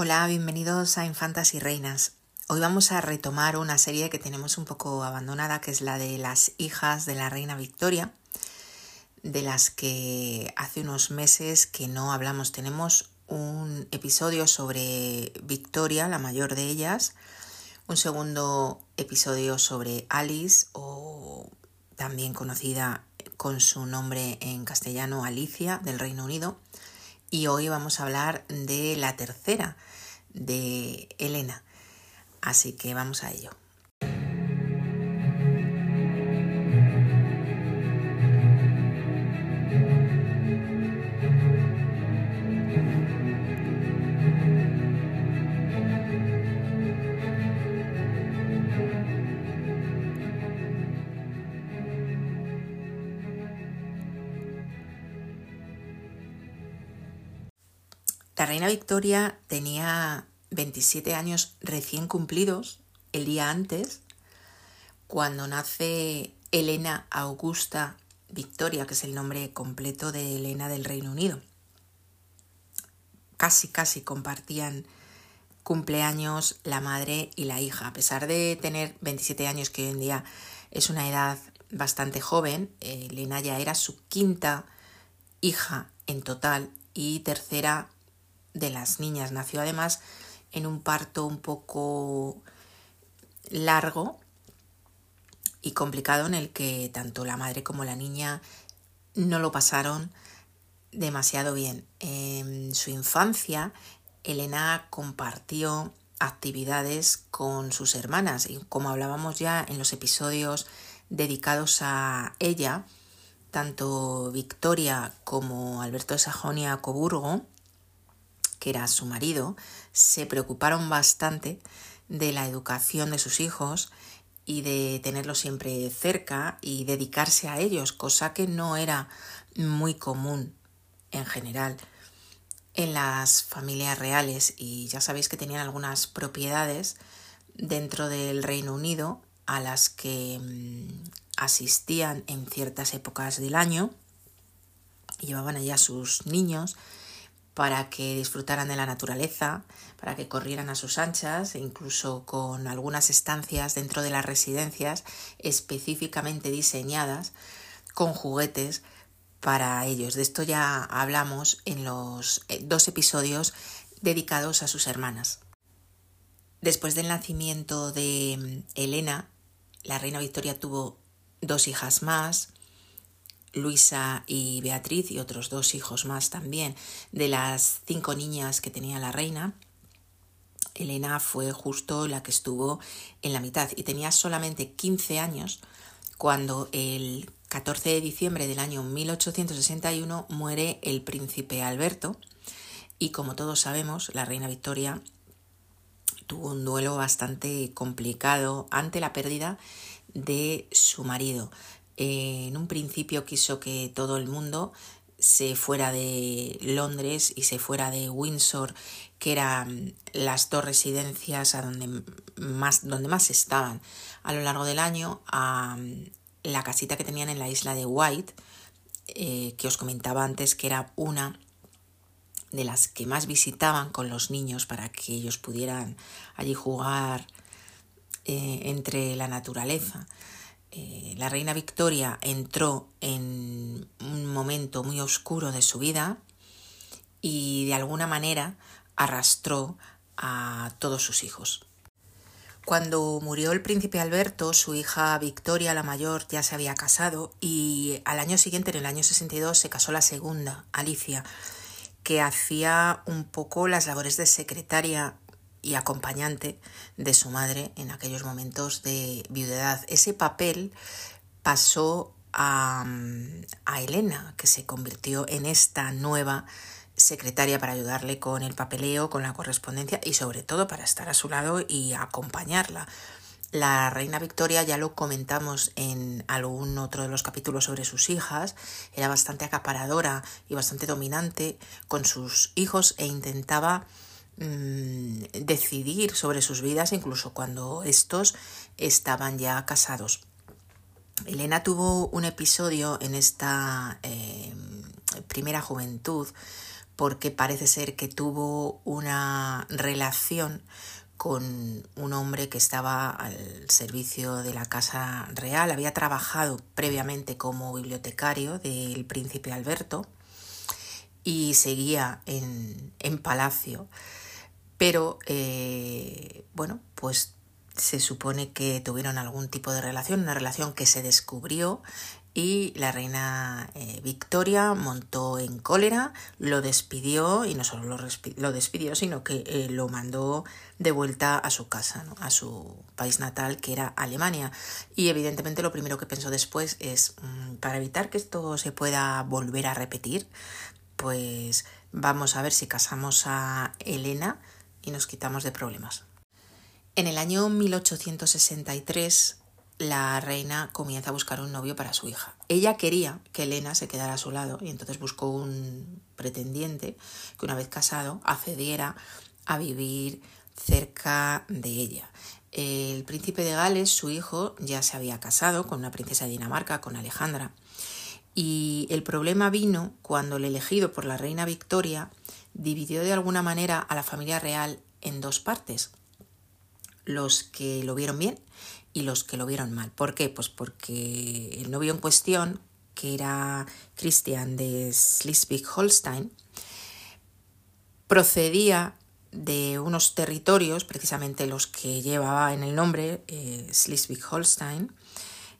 Hola, bienvenidos a Infantas y Reinas. Hoy vamos a retomar una serie que tenemos un poco abandonada, que es la de las hijas de la reina Victoria, de las que hace unos meses que no hablamos. Tenemos un episodio sobre Victoria, la mayor de ellas, un segundo episodio sobre Alice, o también conocida con su nombre en castellano Alicia, del Reino Unido, y hoy vamos a hablar de la tercera, de Elena. Así que vamos a ello. La reina Victoria tenía 27 años recién cumplidos el día antes, cuando nace Elena Augusta Victoria, que es el nombre completo de Elena del Reino Unido. Casi, casi compartían cumpleaños la madre y la hija. A pesar de tener 27 años, que hoy en día es una edad bastante joven, Elena ya era su quinta hija en total y tercera de las niñas. Nació además en un parto un poco largo y complicado en el que tanto la madre como la niña no lo pasaron demasiado bien. En su infancia, Elena compartió actividades con sus hermanas y como hablábamos ya en los episodios dedicados a ella, tanto Victoria como Alberto de Sajonia-Coburgo que era su marido, se preocuparon bastante de la educación de sus hijos y de tenerlos siempre cerca y dedicarse a ellos, cosa que no era muy común en general en las familias reales. Y ya sabéis que tenían algunas propiedades dentro del Reino Unido a las que mm, asistían en ciertas épocas del año. Llevaban allá a sus niños para que disfrutaran de la naturaleza, para que corrieran a sus anchas, e incluso con algunas estancias dentro de las residencias específicamente diseñadas con juguetes para ellos. De esto ya hablamos en los eh, dos episodios dedicados a sus hermanas. Después del nacimiento de mm, Elena, la reina Victoria tuvo dos hijas más, Luisa y Beatriz y otros dos hijos más también de las cinco niñas que tenía la reina. Elena fue justo la que estuvo en la mitad y tenía solamente 15 años cuando el 14 de diciembre del año 1861 muere el príncipe Alberto y como todos sabemos la reina Victoria tuvo un duelo bastante complicado ante la pérdida de su marido en un principio quiso que todo el mundo se fuera de Londres y se fuera de Windsor, que eran las dos residencias a donde más, donde más estaban a lo largo del año, a la casita que tenían en la isla de White, eh, que os comentaba antes que era una de las que más visitaban con los niños para que ellos pudieran allí jugar eh, entre la naturaleza. Eh, la reina Victoria entró en un momento muy oscuro de su vida y de alguna manera arrastró a todos sus hijos. Cuando murió el príncipe Alberto, su hija Victoria, la mayor, ya se había casado y al año siguiente, en el año 62, se casó la segunda, Alicia, que hacía un poco las labores de secretaria y acompañante de su madre en aquellos momentos de viudedad. Ese papel pasó a, a Elena, que se convirtió en esta nueva secretaria para ayudarle con el papeleo, con la correspondencia y sobre todo para estar a su lado y acompañarla. La reina Victoria, ya lo comentamos en algún otro de los capítulos sobre sus hijas, era bastante acaparadora y bastante dominante con sus hijos e intentaba Mm, decidir sobre sus vidas incluso cuando estos estaban ya casados. Elena tuvo un episodio en esta eh, primera juventud porque parece ser que tuvo una relación con un hombre que estaba al servicio de la Casa Real, había trabajado previamente como bibliotecario del príncipe Alberto y seguía en, en palacio, pero eh, bueno, pues se supone que tuvieron algún tipo de relación, una relación que se descubrió y la reina eh, Victoria montó en cólera, lo despidió y no solo lo, despidió, sino que eh, lo mandó de vuelta a su casa, a su país natal, que era Alemania. Y evidentemente lo primero que pensó después es, mm, para evitar que esto se pueda volver a repetir, pues vamos a ver si casamos a Elena y nos quitamos de problemas. En el año 1863 la reina comienza a buscar un novio para su hija. Ella quería que Elena se quedara a su lado y entonces buscó un pretendiente que una vez casado accediera a vivir cerca de ella. El príncipe de Gales, su hijo, ya se había casado con una princesa de Dinamarca, con Alejandra. Y el problema vino cuando el elegido por la reina Victoria dividió de alguna manera a la familia real en dos partes. Los que lo vieron bien y los que lo vieron mal. ¿Por qué? Pues porque el novio en cuestión, que era Christian de Schleswig-Holstein, procedía de unos territorios, precisamente los que llevaba en el nombre eh, Schleswig-Holstein,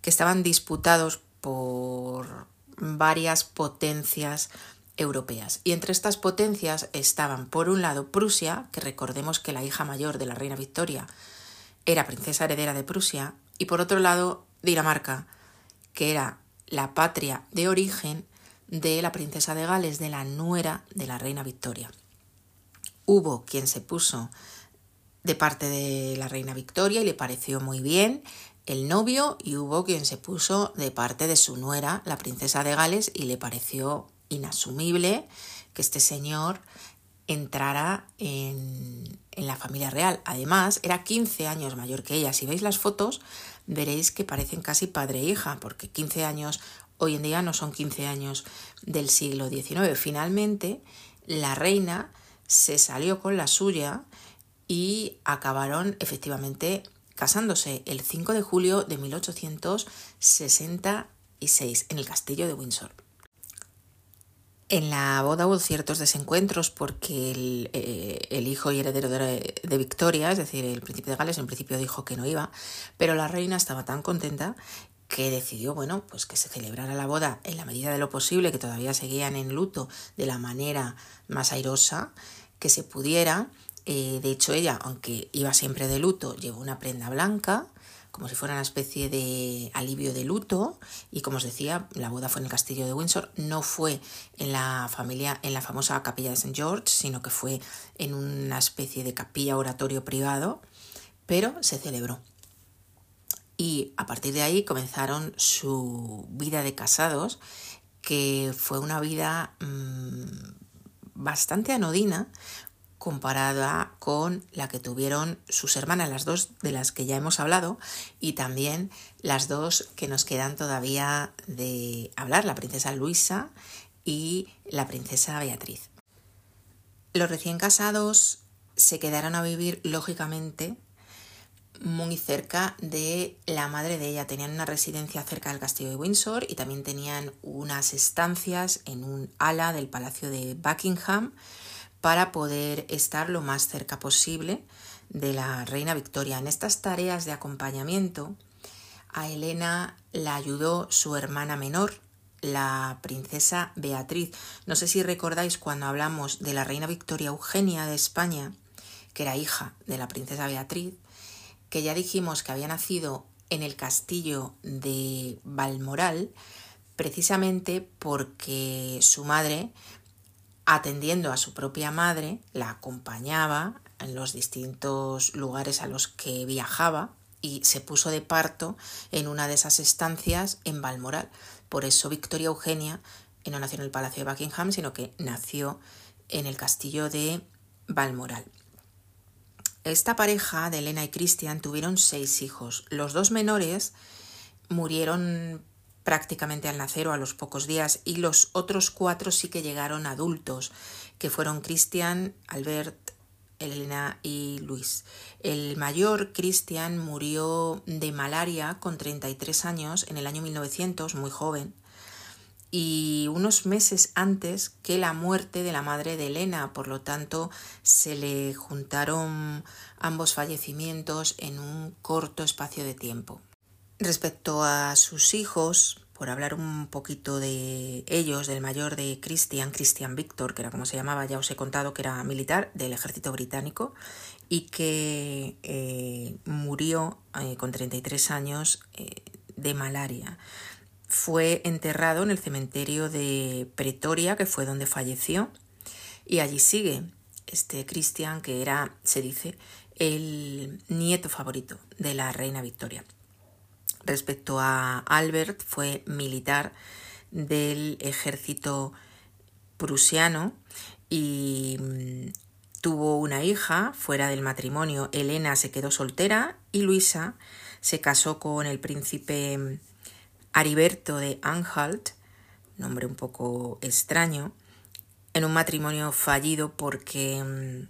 que estaban disputados por varias potencias europeas. Y entre estas potencias estaban, por un lado, Prusia, que recordemos que la hija mayor de la reina Victoria era princesa heredera de Prusia, y por otro lado Dinamarca, que era la patria de origen de la princesa de Gales, de la nuera de la reina Victoria. Hubo quien se puso de parte de la reina Victoria y le pareció muy bien el novio y hubo quien se puso de parte de su nuera, la princesa de Gales, y le pareció inasumible que este señor entrara en, en la familia real. Además, era 15 años mayor que ella. Si veis las fotos, veréis que parecen casi padre e hija, porque 15 años hoy en día no son 15 años del siglo XIX. Finalmente, la reina se salió con la suya y acabaron efectivamente casándose el 5 de julio de 1866 en el castillo de Windsor. En la boda hubo ciertos desencuentros porque el, eh, hijo y heredero de, Victoria, es decir, el príncipe de Gales, en principio dijo que no iba, pero la reina estaba tan contenta que decidió, bueno, pues que se celebrara la boda en la medida de lo posible, que todavía seguían en luto de la manera más airosa que se pudiera. Eh, de hecho, ella, aunque iba siempre de luto, llevó una prenda blanca, como si fuera una especie de alivio de luto y como os decía, la boda fue en el castillo de Windsor, no fue en la familia, en la famosa capilla de St. George, sino que fue en una especie de capilla oratorio privado, pero se celebró. Y a partir de ahí comenzaron su vida de casados, que fue una vida mmm, bastante anodina, comparada con la que tuvieron sus hermanas, las dos de las que ya hemos hablado, y también las dos que nos quedan todavía de hablar, la princesa Luisa y la princesa Beatriz. Los recién casados se quedaron a vivir, lógicamente, muy cerca de la madre de ella. Tenían una residencia cerca del castillo de Windsor y también tenían unas estancias en un ala del palacio de Buckingham para poder estar lo más cerca posible de la reina Victoria. En estas tareas de acompañamiento, a Elena la ayudó su hermana menor, la princesa Beatriz. No sé si recordáis cuando hablamos de la reina Victoria Eugenia de España, que era hija de la princesa Beatriz, que ya dijimos que había nacido en el castillo de Balmoral, precisamente porque su madre atendiendo a su propia madre, la acompañaba en los distintos lugares a los que viajaba y se puso de parto en una de esas estancias en Balmoral. Por eso Victoria Eugenia no nació en el Palacio de Buckingham, sino que nació en el castillo de Balmoral. Esta pareja de Elena y Christian tuvieron seis hijos. Los dos menores murieron prácticamente al nacer o a los pocos días y los otros cuatro sí que llegaron adultos, que fueron Christian, Albert, Elena y Luis. El mayor, Christian, murió de malaria con 33 años en el año 1900, muy joven, y unos meses antes que la muerte de la madre de Elena, por lo tanto se le juntaron ambos fallecimientos en un corto espacio de tiempo. Respecto a sus hijos, por hablar un poquito de ellos, del mayor de Christian, Christian Victor, que era como se llamaba, ya os he contado que era militar del ejército británico y que eh, murió eh, con 33 años eh, de malaria. Fue enterrado en el cementerio de Pretoria, que fue donde falleció, y allí sigue este Christian, que era, se dice, el nieto favorito de la reina Victoria. Respecto a Albert, fue militar del ejército prusiano y mm, tuvo una hija fuera del matrimonio. Elena se quedó soltera y Luisa se casó con el príncipe mm, Ariberto de Anhalt, nombre un poco extraño, en un matrimonio fallido porque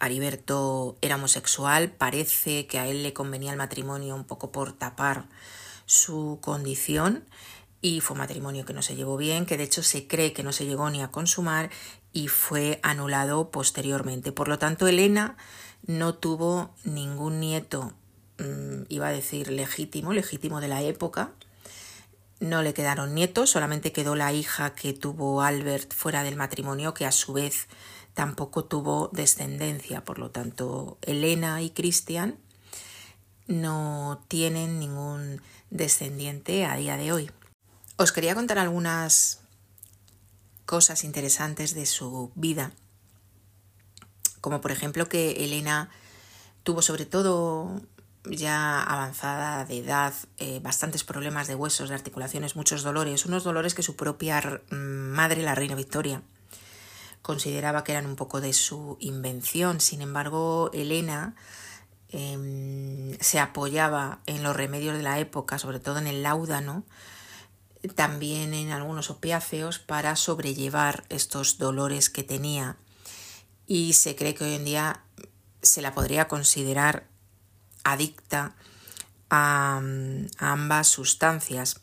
Ariberto era homosexual, parece que a él le convenía el matrimonio un poco por tapar su condición y fue un matrimonio que no se llevó bien, que de hecho se cree que no se llegó ni a consumar y fue anulado posteriormente. Por lo tanto, Elena no tuvo ningún nieto, mm, iba a decir legítimo, legítimo de la época. No le quedaron nietos, solamente quedó la hija que tuvo Albert fuera del matrimonio, que a su vez tampoco tuvo descendencia, por lo tanto Elena y Cristian no tienen ningún descendiente a día de hoy. Os quería contar algunas cosas interesantes de su vida, como por ejemplo que Elena tuvo sobre todo ya avanzada de edad, eh, bastantes problemas de huesos, de articulaciones, muchos dolores, unos dolores que su propia madre, la reina Victoria, consideraba que eran un poco de su invención. Sin embargo, Elena em, se apoyaba en los remedios de la época, sobre todo en el láudano, también en algunos opiáceos para sobrellevar estos dolores que tenía. Y se cree que hoy en día se la podría considerar adicta a, ambas sustancias.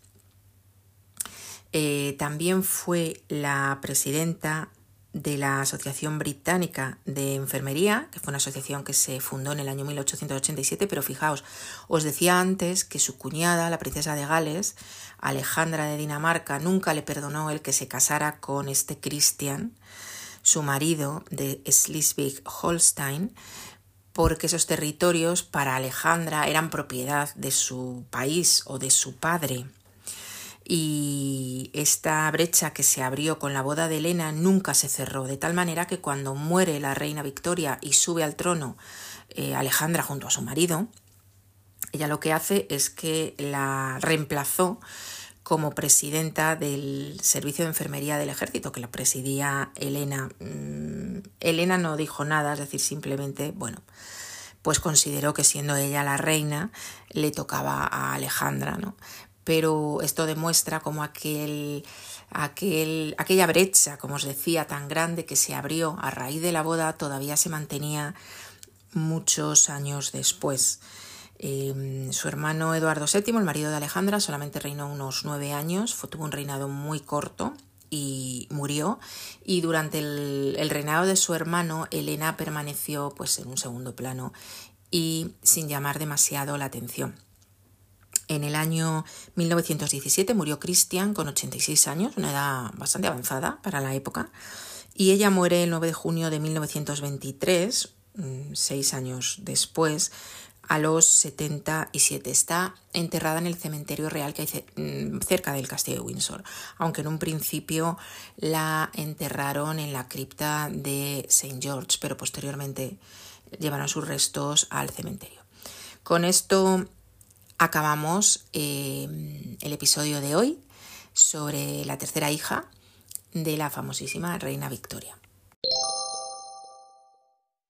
Eh, también fue la presidenta de la Asociación Británica de Enfermería, que fue una asociación que se fundó en el año 1887, pero fijaos, os decía antes que su cuñada, la princesa de Gales, Alejandra de Dinamarca, nunca le perdonó el que se casara con este Christian, su marido de Schleswig-Holstein, porque esos territorios para Alejandra eran propiedad de su país o de su padre y esta brecha que se abrió con la boda de Elena nunca se cerró, de tal manera que cuando muere la reina Victoria y sube al trono eh, Alejandra junto a su marido, ella lo que hace es que la reemplazó como presidenta del servicio de enfermería del ejército, que la presidía Elena. Mm, Elena no dijo nada, es decir, simplemente, bueno, pues consideró que siendo ella la reina le tocaba a Alejandra, ¿no? Pero esto demuestra como aquel, aquel, aquella brecha, como os decía, tan grande que se abrió a raíz de la boda todavía se mantenía muchos años después. Em, su hermano Eduardo VII, el marido de Alejandra, solamente reinó unos nueve años, fue, tuvo un reinado muy corto y murió y durante el, el, reinado de su hermano Elena permaneció pues en un segundo plano y sin llamar demasiado la atención. En el año 1917 murió Christian con 86 años, una edad bastante avanzada para la época, y ella muere el 9 de junio de 1923, mm, seis años después, a los 77. Está enterrada en el cementerio real que hay mm, cerca del castillo de Windsor, aunque en un principio la enterraron en la cripta de St. George, pero posteriormente llevaron sus restos al cementerio. Con esto acabamos eh, el episodio de hoy sobre la tercera hija de la famosísima reina Victoria.